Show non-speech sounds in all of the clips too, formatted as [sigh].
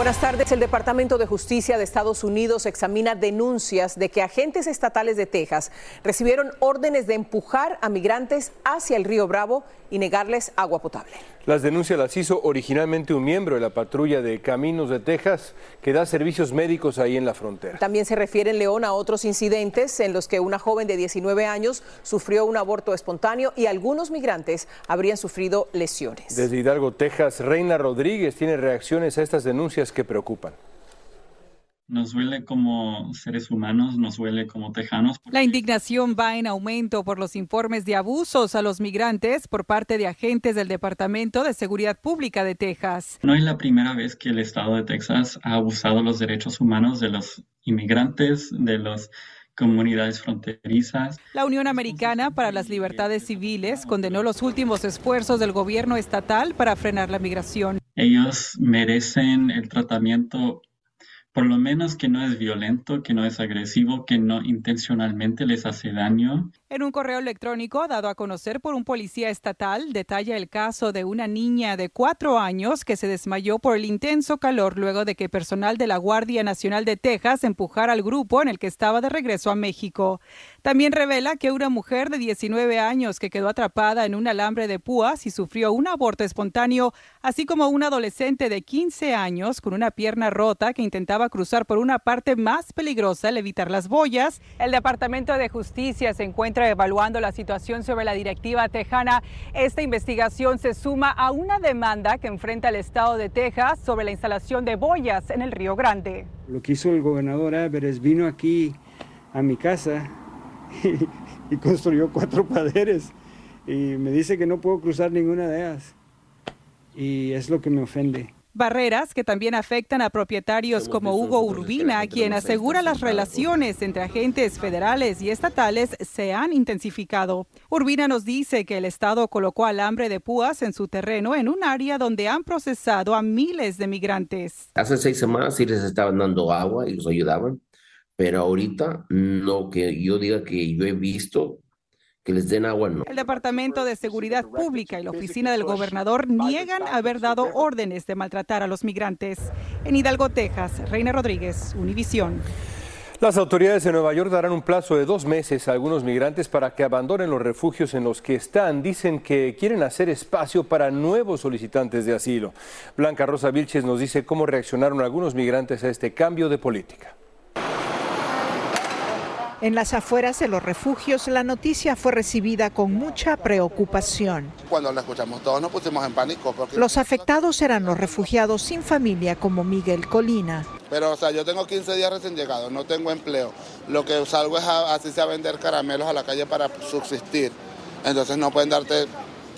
Buenas tardes. El Departamento de Justicia de Estados Unidos examina denuncias de que agentes estatales de Texas recibieron órdenes de empujar a migrantes hacia el río Bravo y negarles agua potable. Las denuncias las hizo originalmente un miembro de la patrulla de Caminos de Texas que da servicios médicos ahí en la frontera. También se refiere en León a otros incidentes en los que una joven de 19 años sufrió un aborto espontáneo y algunos migrantes habrían sufrido lesiones. Desde Hidalgo, Texas, Reina Rodríguez tiene reacciones a estas denuncias que preocupan. Nos duele como seres humanos, nos duele como tejanos. La indignación va en aumento por los informes de abusos a los migrantes por parte de agentes del Departamento de Seguridad Pública de Texas. No es la primera vez que el estado de Texas ha abusado los derechos humanos de los inmigrantes, de las comunidades fronterizas. La Unión Americana para las Libertades Civiles condenó los últimos esfuerzos del gobierno estatal para frenar la migración. Ellos merecen el tratamiento por lo menos que no es violento, que no es agresivo, que no intencionalmente les hace daño. En un correo electrónico dado a conocer por un policía estatal, detalla el caso de una niña de cuatro años que se desmayó por el intenso calor luego de que personal de la Guardia Nacional de Texas empujara al grupo en el que estaba de regreso a México. También revela que una mujer de 19 años que quedó atrapada en un alambre de púas y sufrió un aborto espontáneo, así como un adolescente de 15 años con una pierna rota que intentaba cruzar por una parte más peligrosa al evitar las boyas. El Departamento de Justicia se encuentra evaluando la situación sobre la directiva tejana. Esta investigación se suma a una demanda que enfrenta el estado de Texas sobre la instalación de boyas en el Río Grande. Lo que hizo el gobernador Álvarez vino aquí a mi casa y, [laughs] y construyó cuatro paderes y me dice que no puedo cruzar ninguna de ellas. Y es lo que me ofende. Barreras que también afectan a propietarios como Hugo Urbina, quien asegura las relaciones entre agentes federales y estatales se han intensificado. Urbina nos dice que el Estado colocó alambre de púas en su terreno en un área donde han procesado a miles de migrantes. Hace seis semanas sí les estaban dando agua y los ayudaban, pero ahorita no que yo diga que yo he visto que les den agua, no. El Departamento de Seguridad Pública y la Oficina del Gobernador niegan haber dado órdenes de maltratar a los migrantes. En Hidalgo, Texas, Reina Rodríguez, Univisión. Las autoridades de Nueva York darán un plazo de dos meses a algunos migrantes para que abandonen los refugios en los que están. Dicen que quieren hacer espacio para nuevos solicitantes de asilo. Blanca Rosa Vilches nos dice cómo reaccionaron algunos migrantes a este cambio de política. En las afueras de los refugios, la noticia fue recibida con mucha preocupación. Cuando la escuchamos todos nos pusimos en pánico. Porque... Los afectados eran los refugiados sin familia como Miguel Colina. Pero, o sea, yo tengo 15 días recién llegado, no tengo empleo. Lo que salgo es a, así sea vender caramelos a la calle para subsistir. Entonces no pueden darte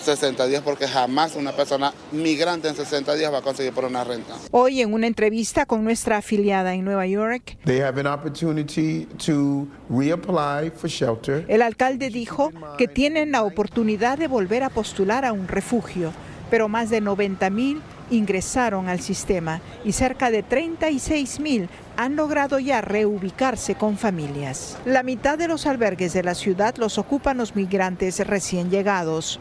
60 días porque jamás una persona migrante en 60 días va a conseguir por una renta. Hoy en una entrevista con nuestra afiliada en Nueva York, el alcalde dijo que tienen la oportunidad de volver a postular a un refugio, pero más de 90 mil ingresaron al sistema y cerca de 36 mil han logrado ya reubicarse con familias. La mitad de los albergues de la ciudad los ocupan los migrantes recién llegados.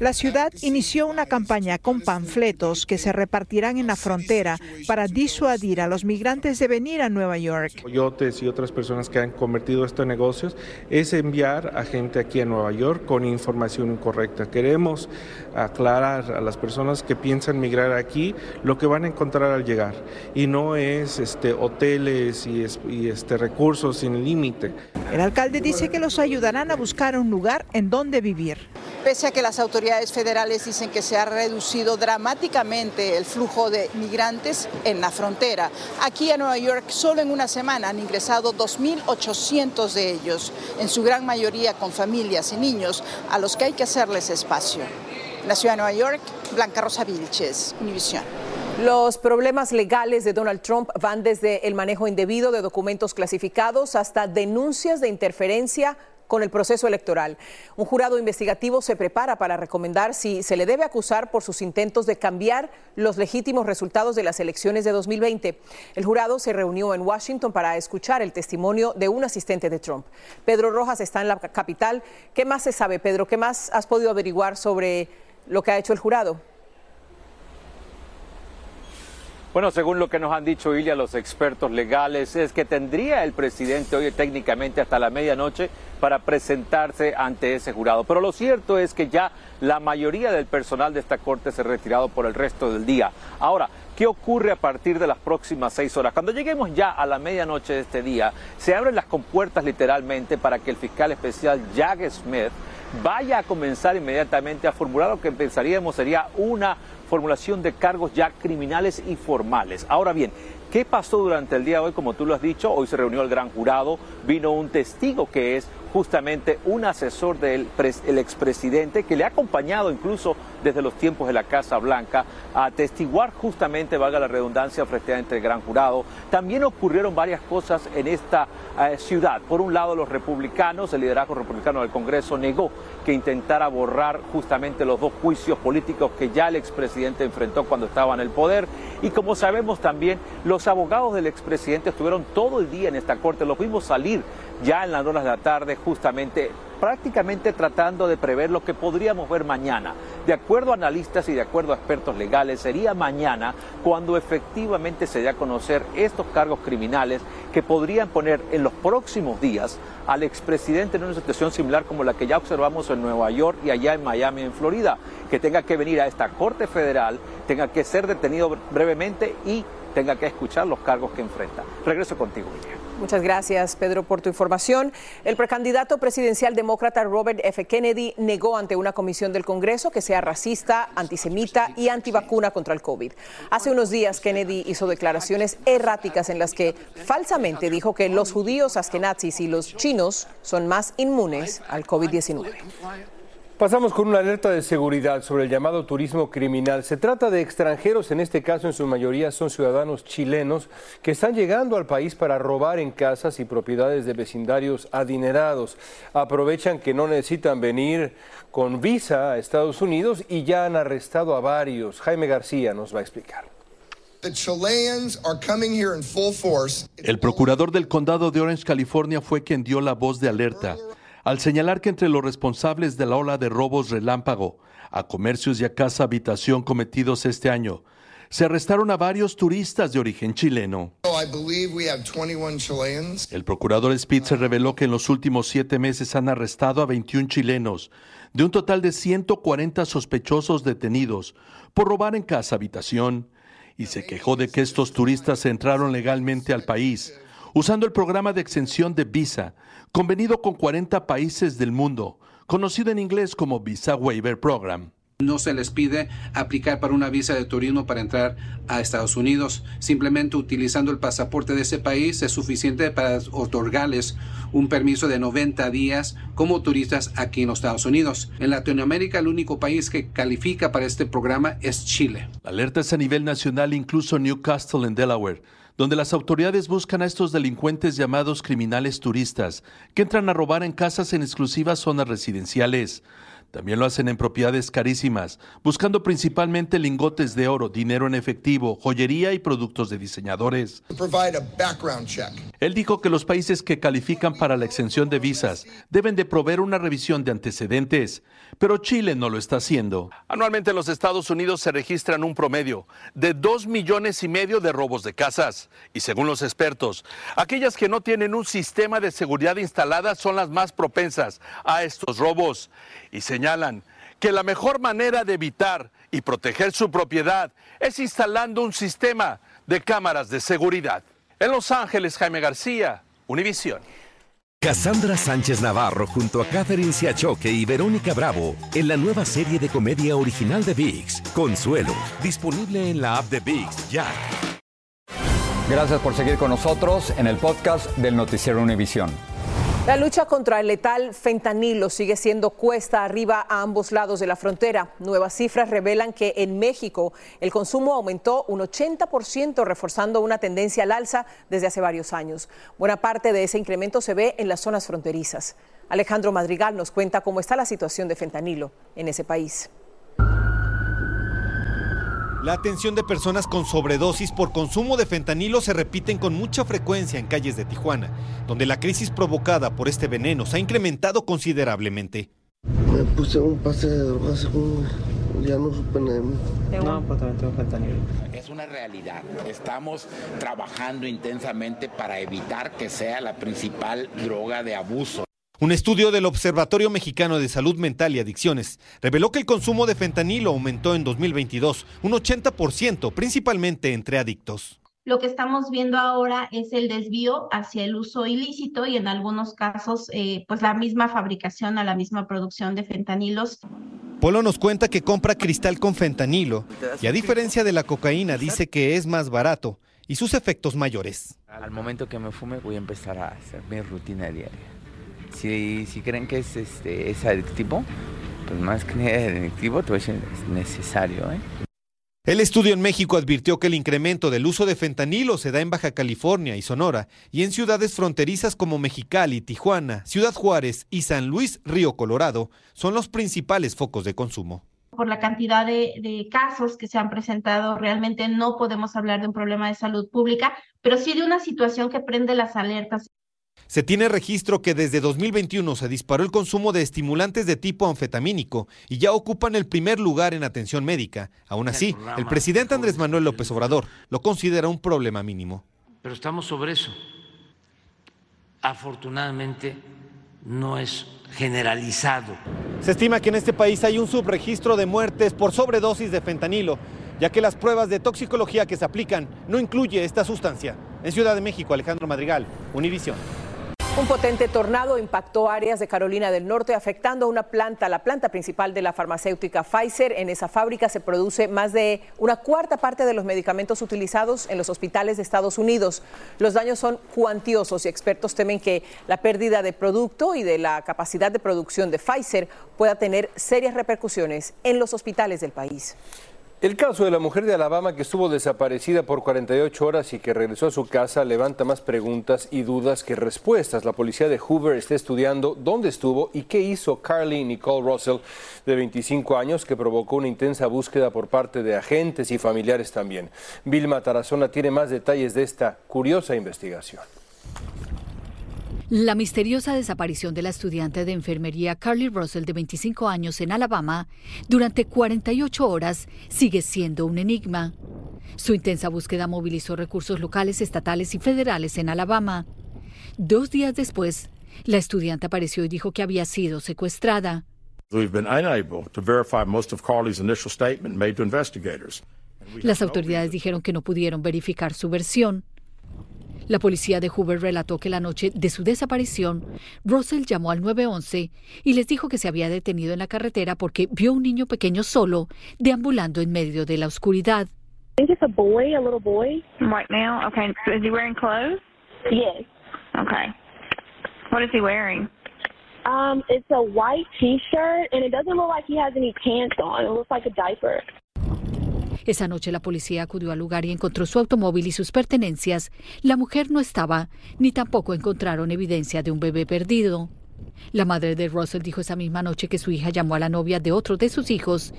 La ciudad inició una campaña con panfletos que se repartirán en la frontera para disuadir a los migrantes de venir a Nueva York. Coyotes y otras personas que han convertido esto en negocios es enviar a gente aquí a Nueva York con información incorrecta. Queremos aclarar a las personas que piensan migrar aquí lo que van a encontrar al llegar y no es este, hoteles y, y este, recursos sin límite. El alcalde dice que los ayudarán a buscar un lugar en donde vivir. Pese a que las autoridades federales dicen que se ha reducido dramáticamente el flujo de migrantes en la frontera, aquí en Nueva York solo en una semana han ingresado 2.800 de ellos, en su gran mayoría con familias y niños, a los que hay que hacerles espacio. La ciudad de Nueva York, Blanca Rosa Vilches, Univisión. Los problemas legales de Donald Trump van desde el manejo indebido de documentos clasificados hasta denuncias de interferencia con el proceso electoral. Un jurado investigativo se prepara para recomendar si se le debe acusar por sus intentos de cambiar los legítimos resultados de las elecciones de 2020. El jurado se reunió en Washington para escuchar el testimonio de un asistente de Trump. Pedro Rojas está en la capital. ¿Qué más se sabe, Pedro? ¿Qué más has podido averiguar sobre lo que ha hecho el jurado? Bueno, según lo que nos han dicho Ilia, los expertos legales, es que tendría el presidente hoy técnicamente hasta la medianoche para presentarse ante ese jurado. Pero lo cierto es que ya la mayoría del personal de esta corte se ha retirado por el resto del día. Ahora, ¿qué ocurre a partir de las próximas seis horas? Cuando lleguemos ya a la medianoche de este día, se abren las compuertas literalmente para que el fiscal especial Jack Smith vaya a comenzar inmediatamente a formular lo que pensaríamos sería una formulación de cargos ya criminales y formales. Ahora bien, ¿qué pasó durante el día de hoy? Como tú lo has dicho, hoy se reunió el gran jurado, vino un testigo que es justamente un asesor del el expresidente que le ha acompañado incluso desde los tiempos de la Casa Blanca a testiguar justamente, valga la redundancia, frente ante el gran jurado. También ocurrieron varias cosas en esta eh, ciudad. Por un lado, los republicanos, el liderazgo republicano del Congreso negó que intentara borrar justamente los dos juicios políticos que ya el expresidente enfrentó cuando estaba en el poder. Y como sabemos también, los abogados del expresidente estuvieron todo el día en esta corte, los vimos salir ya en las horas de la tarde justamente prácticamente tratando de prever lo que podríamos ver mañana. De acuerdo a analistas y de acuerdo a expertos legales, sería mañana cuando efectivamente se dé a conocer estos cargos criminales que podrían poner en los próximos días al expresidente en una situación similar como la que ya observamos en Nueva York y allá en Miami, en Florida, que tenga que venir a esta Corte Federal, tenga que ser detenido brevemente y tenga que escuchar los cargos que enfrenta. Regreso contigo, Miguel. Muchas gracias, Pedro, por tu información. El precandidato presidencial demócrata Robert F. Kennedy negó ante una comisión del Congreso que sea racista, antisemita y antivacuna contra el COVID. Hace unos días, Kennedy hizo declaraciones erráticas en las que falsamente dijo que los judíos askenazis y los chinos son más inmunes al COVID-19. Pasamos con una alerta de seguridad sobre el llamado turismo criminal. Se trata de extranjeros, en este caso en su mayoría son ciudadanos chilenos, que están llegando al país para robar en casas y propiedades de vecindarios adinerados. Aprovechan que no necesitan venir con visa a Estados Unidos y ya han arrestado a varios. Jaime García nos va a explicar. El procurador del condado de Orange, California, fue quien dio la voz de alerta al señalar que entre los responsables de la ola de robos relámpago a comercios y a casa habitación cometidos este año, se arrestaron a varios turistas de origen chileno. El procurador Spitzer reveló que en los últimos siete meses han arrestado a 21 chilenos, de un total de 140 sospechosos detenidos por robar en casa habitación, y se quejó de que estos turistas entraron legalmente al país usando el programa de exención de visa convenido con 40 países del mundo, conocido en inglés como Visa Waiver Program. No se les pide aplicar para una visa de turismo para entrar a Estados Unidos. Simplemente utilizando el pasaporte de ese país es suficiente para otorgarles un permiso de 90 días como turistas aquí en los Estados Unidos. En Latinoamérica el único país que califica para este programa es Chile. La alerta es a nivel nacional, incluso Newcastle en Delaware donde las autoridades buscan a estos delincuentes llamados criminales turistas, que entran a robar en casas en exclusivas zonas residenciales. También lo hacen en propiedades carísimas, buscando principalmente lingotes de oro, dinero en efectivo, joyería y productos de diseñadores. Él dijo que los países que califican para la exención de visas deben de proveer una revisión de antecedentes, pero Chile no lo está haciendo. Anualmente en los Estados Unidos se registran un promedio de 2 millones y medio de robos de casas y según los expertos, aquellas que no tienen un sistema de seguridad instalada son las más propensas a estos robos y señalan que la mejor manera de evitar y proteger su propiedad es instalando un sistema de cámaras de seguridad. En Los Ángeles, Jaime García, Univisión. Cassandra Sánchez Navarro junto a Catherine Siachoque y Verónica Bravo en la nueva serie de comedia original de VIX, Consuelo, disponible en la app de VIX ya. Gracias por seguir con nosotros en el podcast del Noticiero Univisión. La lucha contra el letal fentanilo sigue siendo cuesta arriba a ambos lados de la frontera. Nuevas cifras revelan que en México el consumo aumentó un 80%, reforzando una tendencia al alza desde hace varios años. Buena parte de ese incremento se ve en las zonas fronterizas. Alejandro Madrigal nos cuenta cómo está la situación de fentanilo en ese país. La atención de personas con sobredosis por consumo de fentanilo se repiten con mucha frecuencia en calles de Tijuana, donde la crisis provocada por este veneno se ha incrementado considerablemente. Me puse un pase de drogas, ya no supe nada No, pues también tengo fentanilo. Es una realidad. Estamos trabajando intensamente para evitar que sea la principal droga de abuso. Un estudio del Observatorio Mexicano de Salud Mental y Adicciones reveló que el consumo de fentanilo aumentó en 2022 un 80%, principalmente entre adictos. Lo que estamos viendo ahora es el desvío hacia el uso ilícito y en algunos casos, eh, pues la misma fabricación a la misma producción de fentanilos. Polo nos cuenta que compra cristal con fentanilo y a diferencia de la cocaína dice que es más barato y sus efectos mayores. Al momento que me fume voy a empezar a hacer mi rutina diaria si, si creen que es, este, es adictivo, pues más que adictivo, es necesario. ¿eh? El estudio en México advirtió que el incremento del uso de fentanilo se da en Baja California y Sonora y en ciudades fronterizas como Mexicali, Tijuana, Ciudad Juárez y San Luis, Río Colorado, son los principales focos de consumo. Por la cantidad de, de casos que se han presentado, realmente no podemos hablar de un problema de salud pública, pero sí de una situación que prende las alertas. Se tiene registro que desde 2021 se disparó el consumo de estimulantes de tipo anfetamínico y ya ocupan el primer lugar en atención médica. Aún así, el presidente Andrés Manuel López Obrador lo considera un problema mínimo. Pero estamos sobre eso. Afortunadamente no es generalizado. Se estima que en este país hay un subregistro de muertes por sobredosis de fentanilo, ya que las pruebas de toxicología que se aplican no incluye esta sustancia. En Ciudad de México, Alejandro Madrigal, Univisión. Un potente tornado impactó áreas de Carolina del Norte afectando a una planta, la planta principal de la farmacéutica Pfizer. En esa fábrica se produce más de una cuarta parte de los medicamentos utilizados en los hospitales de Estados Unidos. Los daños son cuantiosos y expertos temen que la pérdida de producto y de la capacidad de producción de Pfizer pueda tener serias repercusiones en los hospitales del país. El caso de la mujer de Alabama que estuvo desaparecida por 48 horas y que regresó a su casa levanta más preguntas y dudas que respuestas. La policía de Hoover está estudiando dónde estuvo y qué hizo Carly Nicole Russell, de 25 años, que provocó una intensa búsqueda por parte de agentes y familiares también. Vilma Tarazona tiene más detalles de esta curiosa investigación. La misteriosa desaparición de la estudiante de enfermería Carly Russell de 25 años en Alabama durante 48 horas sigue siendo un enigma. Su intensa búsqueda movilizó recursos locales, estatales y federales en Alabama. Dos días después, la estudiante apareció y dijo que había sido secuestrada. Las autoridades dijeron que no pudieron verificar su versión. La policía de Hoover relató que la noche de su desaparición, Russell llamó al 911 y les dijo que se había detenido en la carretera porque vio un niño pequeño solo deambulando en medio de la oscuridad. I think it's a boy, a little boy. Right now? Okay. Is he wearing clothes? Yes. Okay. What is he wearing? Um, it's a white T-shirt, and it doesn't look like he has any pants on. It looks like a diaper. Esa noche la policía acudió al lugar y encontró su automóvil y sus pertenencias. La mujer no estaba, ni tampoco encontraron evidencia de un bebé perdido. La madre de Russell dijo esa misma noche que su hija llamó a la novia de otro de sus hijos.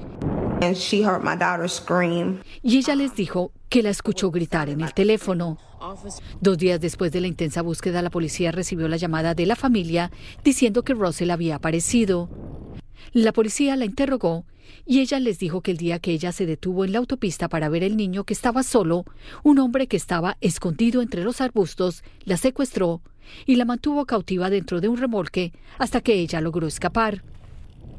Y ella les dijo que la escuchó gritar en el teléfono. Dos días después de la intensa búsqueda, la policía recibió la llamada de la familia diciendo que Russell había aparecido. La policía la interrogó y ella les dijo que el día que ella se detuvo en la autopista para ver el niño que estaba solo, un hombre que estaba escondido entre los arbustos la secuestró y la mantuvo cautiva dentro de un remolque hasta que ella logró escapar.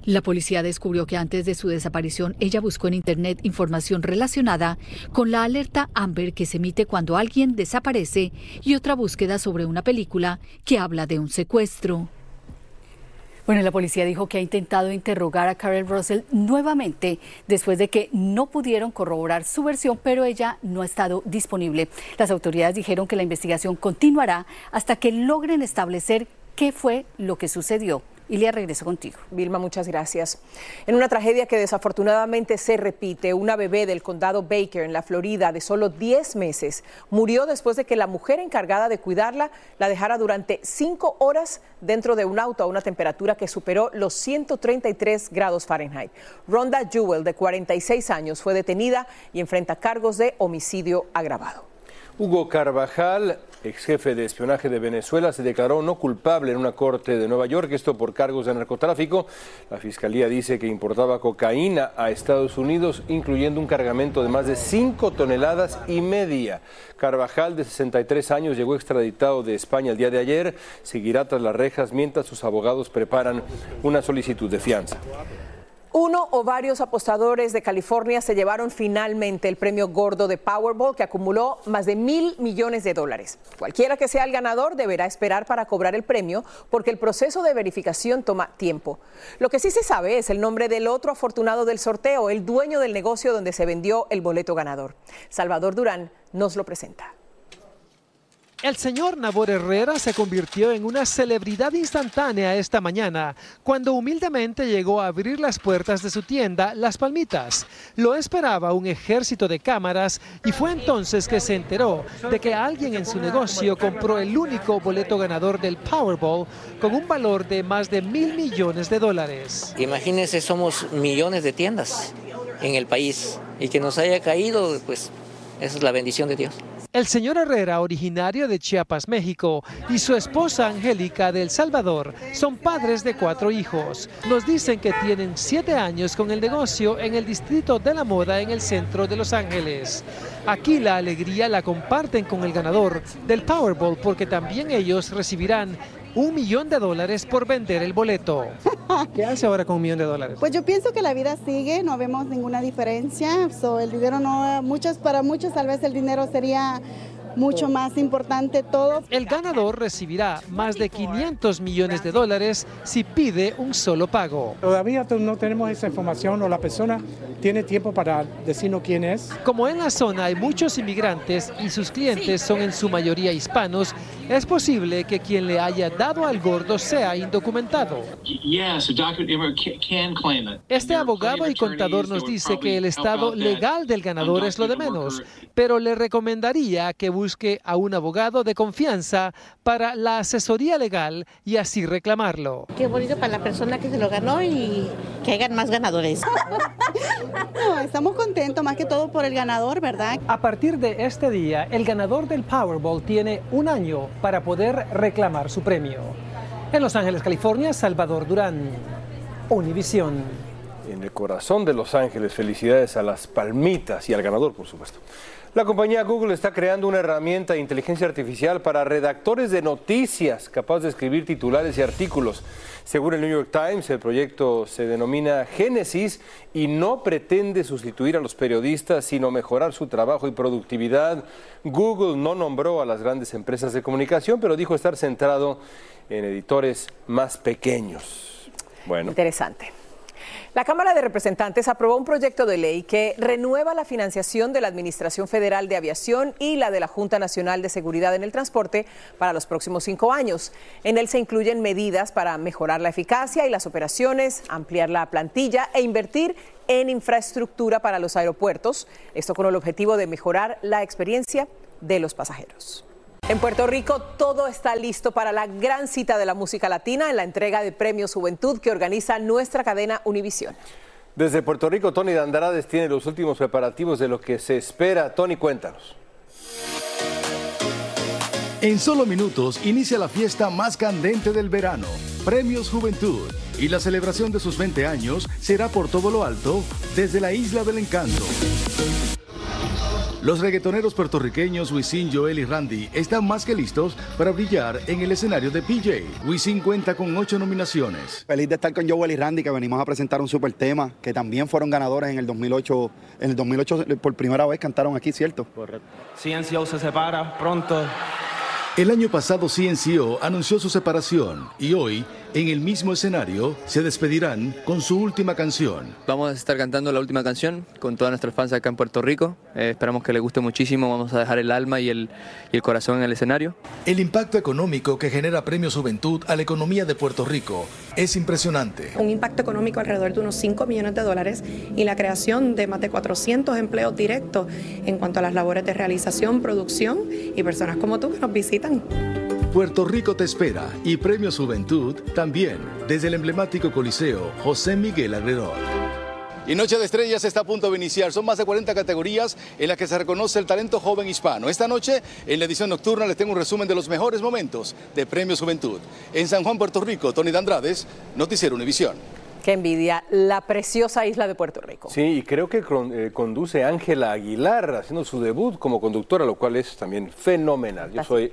La policía descubrió que antes de su desaparición ella buscó en Internet información relacionada con la alerta Amber que se emite cuando alguien desaparece y otra búsqueda sobre una película que habla de un secuestro. Bueno, la policía dijo que ha intentado interrogar a Karen Russell nuevamente después de que no pudieron corroborar su versión, pero ella no ha estado disponible. Las autoridades dijeron que la investigación continuará hasta que logren establecer qué fue lo que sucedió. Ilia, regreso contigo. Vilma, muchas gracias. En una tragedia que desafortunadamente se repite, una bebé del condado Baker en la Florida de solo 10 meses murió después de que la mujer encargada de cuidarla la dejara durante 5 horas dentro de un auto a una temperatura que superó los 133 grados Fahrenheit. Rhonda Jewell, de 46 años, fue detenida y enfrenta cargos de homicidio agravado. Hugo Carvajal, ex jefe de espionaje de Venezuela, se declaró no culpable en una corte de Nueva York, esto por cargos de narcotráfico. La fiscalía dice que importaba cocaína a Estados Unidos, incluyendo un cargamento de más de 5 toneladas y media. Carvajal, de 63 años, llegó extraditado de España el día de ayer. Seguirá tras las rejas mientras sus abogados preparan una solicitud de fianza. Uno o varios apostadores de California se llevaron finalmente el premio gordo de Powerball que acumuló más de mil millones de dólares. Cualquiera que sea el ganador deberá esperar para cobrar el premio porque el proceso de verificación toma tiempo. Lo que sí se sabe es el nombre del otro afortunado del sorteo, el dueño del negocio donde se vendió el boleto ganador. Salvador Durán nos lo presenta. El señor Nabor Herrera se convirtió en una celebridad instantánea esta mañana cuando humildemente llegó a abrir las puertas de su tienda Las Palmitas. Lo esperaba un ejército de cámaras y fue entonces que se enteró de que alguien en su negocio compró el único boleto ganador del Powerball con un valor de más de mil millones de dólares. Imagínense, somos millones de tiendas en el país y que nos haya caído, pues esa es la bendición de Dios. El señor Herrera, originario de Chiapas, México, y su esposa Angélica de El Salvador son padres de cuatro hijos. Nos dicen que tienen siete años con el negocio en el distrito de la moda en el centro de Los Ángeles. Aquí la alegría la comparten con el ganador del Powerball porque también ellos recibirán un millón de dólares por vender el boleto. [laughs] ¿Qué hace ahora con un millón de dólares? Pues yo pienso que la vida sigue, no vemos ninguna diferencia. So, el dinero no, muchos, para muchos tal vez el dinero sería mucho más importante todo. El ganador recibirá más de 500 millones de dólares si pide un solo pago. Todavía no tenemos esa información o la persona tiene tiempo para decirnos quién es. Como en la zona hay muchos inmigrantes y sus clientes son en su mayoría hispanos, es posible que quien le haya dado al gordo sea indocumentado. Este abogado y contador nos dice que el estado legal del ganador es lo de menos, pero le recomendaría que busque a un abogado de confianza para la asesoría legal y así reclamarlo. Qué bonito para la persona que se lo ganó y que hagan más ganadores. [laughs] No, estamos contentos más que todo por el ganador, ¿verdad? A partir de este día, el ganador del Powerball tiene un año para poder reclamar su premio. En Los Ángeles, California, Salvador Durán, Univisión. En el corazón de Los Ángeles, felicidades a las palmitas y al ganador, por supuesto. La compañía Google está creando una herramienta de inteligencia artificial para redactores de noticias capaz de escribir titulares y artículos. Según el New York Times, el proyecto se denomina Génesis y no pretende sustituir a los periodistas, sino mejorar su trabajo y productividad. Google no nombró a las grandes empresas de comunicación, pero dijo estar centrado en editores más pequeños. Bueno. Interesante. La Cámara de Representantes aprobó un proyecto de ley que renueva la financiación de la Administración Federal de Aviación y la de la Junta Nacional de Seguridad en el Transporte para los próximos cinco años. En él se incluyen medidas para mejorar la eficacia y las operaciones, ampliar la plantilla e invertir en infraestructura para los aeropuertos. Esto con el objetivo de mejorar la experiencia de los pasajeros. En Puerto Rico todo está listo para la gran cita de la música latina en la entrega de Premios Juventud que organiza nuestra cadena Univisión. Desde Puerto Rico, Tony Dandarades tiene los últimos preparativos de lo que se espera. Tony, cuéntanos. En solo minutos inicia la fiesta más candente del verano, Premios Juventud, y la celebración de sus 20 años será por todo lo alto desde la Isla del Encanto. Los reggaetoneros puertorriqueños Wisin, Joel y Randy están más que listos para brillar en el escenario de PJ. Wisin cuenta con ocho nominaciones. Feliz de estar con Joel y Randy, que venimos a presentar un super tema, que también fueron ganadores en el 2008. En el 2008 por primera vez cantaron aquí, ¿cierto? Correcto. CNCO se separa pronto. El año pasado CNCO anunció su separación y hoy En el mismo escenario se despedirán con su última canción. Vamos a estar cantando la última canción con todos nuestros fans acá en Puerto Rico. Eh, esperamos que les guste muchísimo. Vamos a dejar el alma y el, y el corazón en el escenario. El impacto económico que genera Premio Juventud a la economía de Puerto Rico es impresionante. Un impacto económico alrededor de unos 5 millones de dólares y la creación de más de 400 empleos directos en cuanto a las labores de realización, producción y personas como tú que nos visitan. Puerto Rico te espera y Premio Juventud también desde el emblemático Coliseo José Miguel Agrerol. Y Noche de Estrellas está a punto de iniciar. Son más de 40 categorías en las que se reconoce el talento joven hispano. Esta noche, en la edición nocturna, les tengo un resumen de los mejores momentos de Premios Juventud. En San Juan, Puerto Rico, Tony Dandrades, Noticiero Univisión. Qué envidia, la preciosa isla de Puerto Rico. Sí, y creo que eh, conduce Ángela Aguilar haciendo su debut como conductora, lo cual es también fenomenal. Yo soy